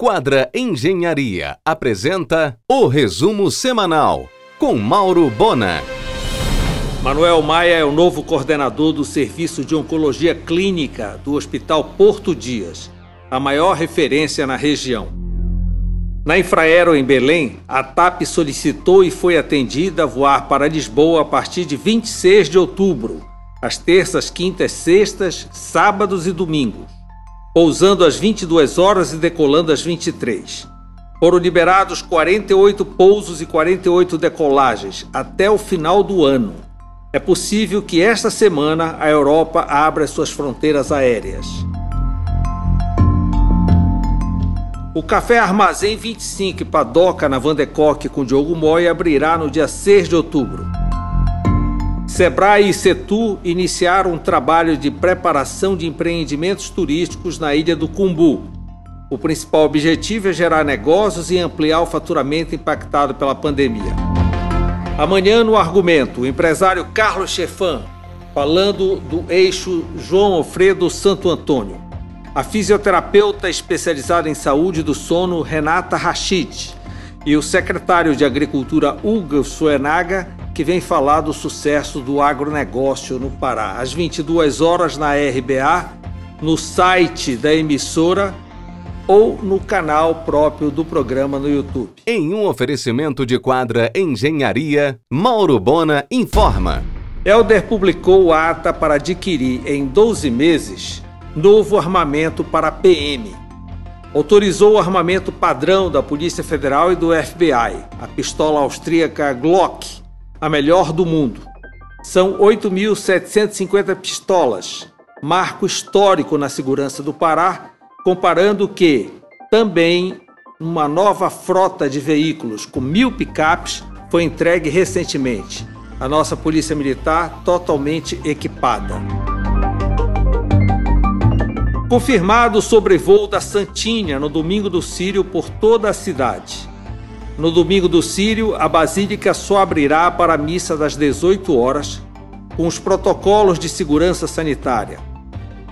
Quadra Engenharia apresenta o resumo semanal com Mauro Bona. Manuel Maia é o novo coordenador do Serviço de Oncologia Clínica do Hospital Porto Dias, a maior referência na região. Na Infraero, em Belém, a TAP solicitou e foi atendida a voar para Lisboa a partir de 26 de outubro, às terças, quintas, sextas, sábados e domingos, pousando às 22 horas e decolando às 23. Foram liberados 48 pousos e 48 decolagens até o final do ano. É possível que esta semana a Europa abra suas fronteiras aéreas. O Café Armazém 25 Padoca na Vandecoque com Diogo Moy abrirá no dia 6 de outubro. Sebrae e Setu iniciaram um trabalho de preparação de empreendimentos turísticos na ilha do Cumbu. O principal objetivo é gerar negócios e ampliar o faturamento impactado pela pandemia. Amanhã, no argumento, o empresário Carlos Chefan, falando do eixo João Alfredo Santo Antônio a fisioterapeuta especializada em saúde do sono Renata Rachid e o secretário de Agricultura Hugo Suenaga, que vem falar do sucesso do agronegócio no Pará. Às 22 horas na RBA, no site da emissora ou no canal próprio do programa no YouTube. Em um oferecimento de quadra Engenharia, Mauro Bona informa. Elder publicou ata para adquirir em 12 meses novo armamento para a PM. Autorizou o armamento padrão da Polícia Federal e do FBI, a pistola austríaca Glock, a melhor do mundo. São 8.750 pistolas, marco histórico na segurança do Pará, comparando que também uma nova frota de veículos com mil picapes foi entregue recentemente. A nossa Polícia Militar totalmente equipada. Confirmado o sobrevoo da Santinha no domingo do Sírio por toda a cidade. No domingo do Sírio, a Basílica só abrirá para a missa das 18 horas, com os protocolos de segurança sanitária.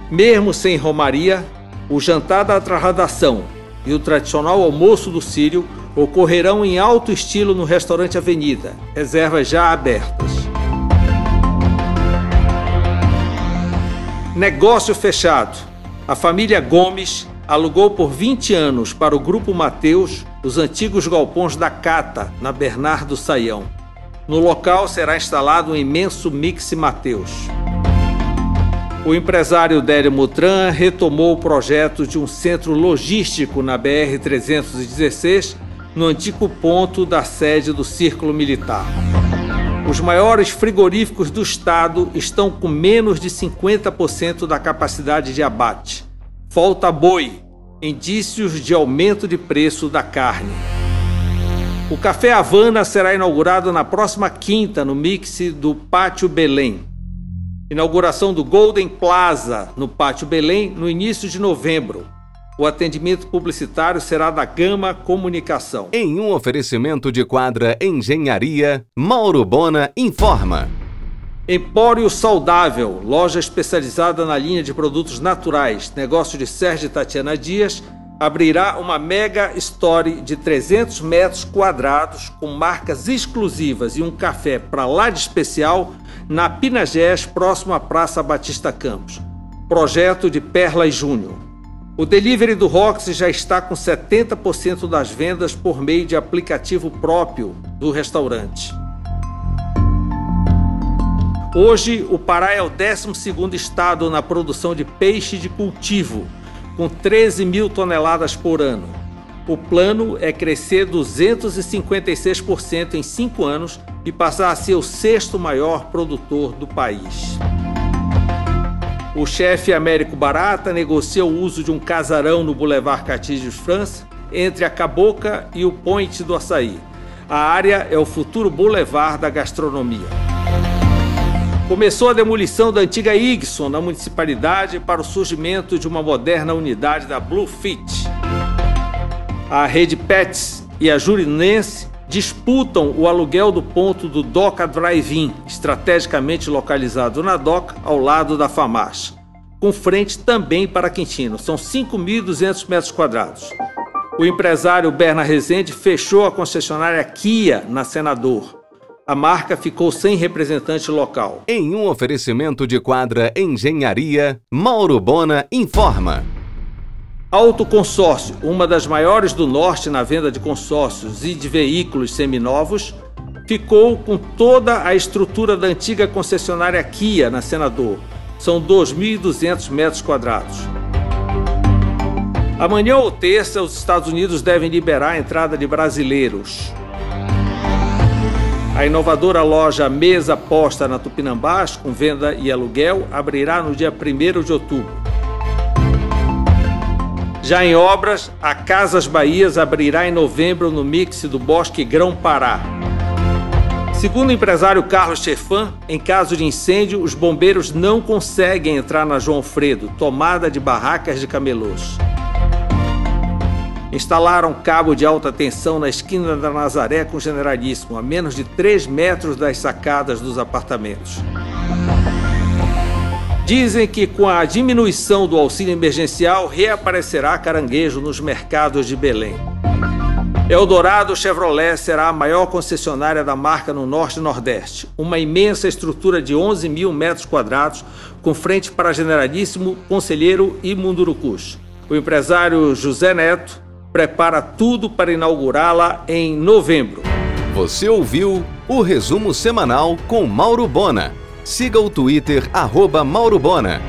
Mesmo sem romaria, o jantar da trasladação e o tradicional almoço do Sírio ocorrerão em alto estilo no restaurante Avenida, reservas já abertas. Negócio fechado a família Gomes alugou por 20 anos para o Grupo Mateus os antigos galpões da Cata, na Bernardo Saião. No local será instalado um imenso Mix Mateus. O empresário Délio Mutran retomou o projeto de um centro logístico na BR-316, no antigo ponto da sede do Círculo Militar. Os maiores frigoríficos do estado estão com menos de 50% da capacidade de abate. Falta boi, indícios de aumento de preço da carne. O Café Havana será inaugurado na próxima quinta no mix do Pátio Belém. Inauguração do Golden Plaza no Pátio Belém no início de novembro. O atendimento publicitário será da Gama Comunicação. Em um oferecimento de quadra Engenharia, Mauro Bona informa. Empório Saudável, loja especializada na linha de produtos naturais, negócio de Sérgio Tatiana Dias, abrirá uma mega story de 300 metros quadrados com marcas exclusivas e um café para lá de especial na Pinagés, próximo à Praça Batista Campos. Projeto de Perla e Júnior. O delivery do Roxy já está com 70% das vendas por meio de aplicativo próprio do restaurante. Hoje, o Pará é o 12º estado na produção de peixe de cultivo, com 13 mil toneladas por ano. O plano é crescer 256% em cinco anos e passar a ser o sexto maior produtor do país. O chefe Américo Barata negocia o uso de um casarão no Boulevard Catígios França entre a Caboca e o Point do Açaí. A área é o futuro Boulevard da gastronomia. Começou a demolição da antiga Igson na municipalidade para o surgimento de uma moderna unidade da Bluefit. A rede Pets e a Jurinense disputam o aluguel do ponto do Doca Drive-In, estrategicamente localizado na Doca, ao lado da FAMAS, com frente também para Quintino. São 5.200 metros quadrados. O empresário Berna Rezende fechou a concessionária Kia na Senador. A marca ficou sem representante local. Em um oferecimento de quadra Engenharia, Mauro Bona informa. Autoconsórcio, uma das maiores do norte na venda de consórcios e de veículos seminovos, ficou com toda a estrutura da antiga concessionária Kia na Senador. São 2.200 metros quadrados. Amanhã ou terça, os Estados Unidos devem liberar a entrada de brasileiros. A inovadora loja Mesa Posta na Tupinambás, com venda e aluguel, abrirá no dia 1 de outubro. Já em obras, a Casas Bahias abrirá em novembro no mix do Bosque Grão Pará. Segundo o empresário Carlos Chefan, em caso de incêndio, os bombeiros não conseguem entrar na João Fredo, tomada de barracas de camelôs. Instalaram cabo de alta tensão na esquina da Nazaré com Generalíssimo, a menos de 3 metros das sacadas dos apartamentos. Dizem que com a diminuição do auxílio emergencial reaparecerá caranguejo nos mercados de Belém. Eldorado Chevrolet será a maior concessionária da marca no Norte e Nordeste. Uma imensa estrutura de 11 mil metros quadrados, com frente para Generalíssimo, Conselheiro e Mundurucus. O empresário José Neto prepara tudo para inaugurá-la em novembro. Você ouviu o resumo semanal com Mauro Bona. Siga o Twitter, arroba Mauro Bona.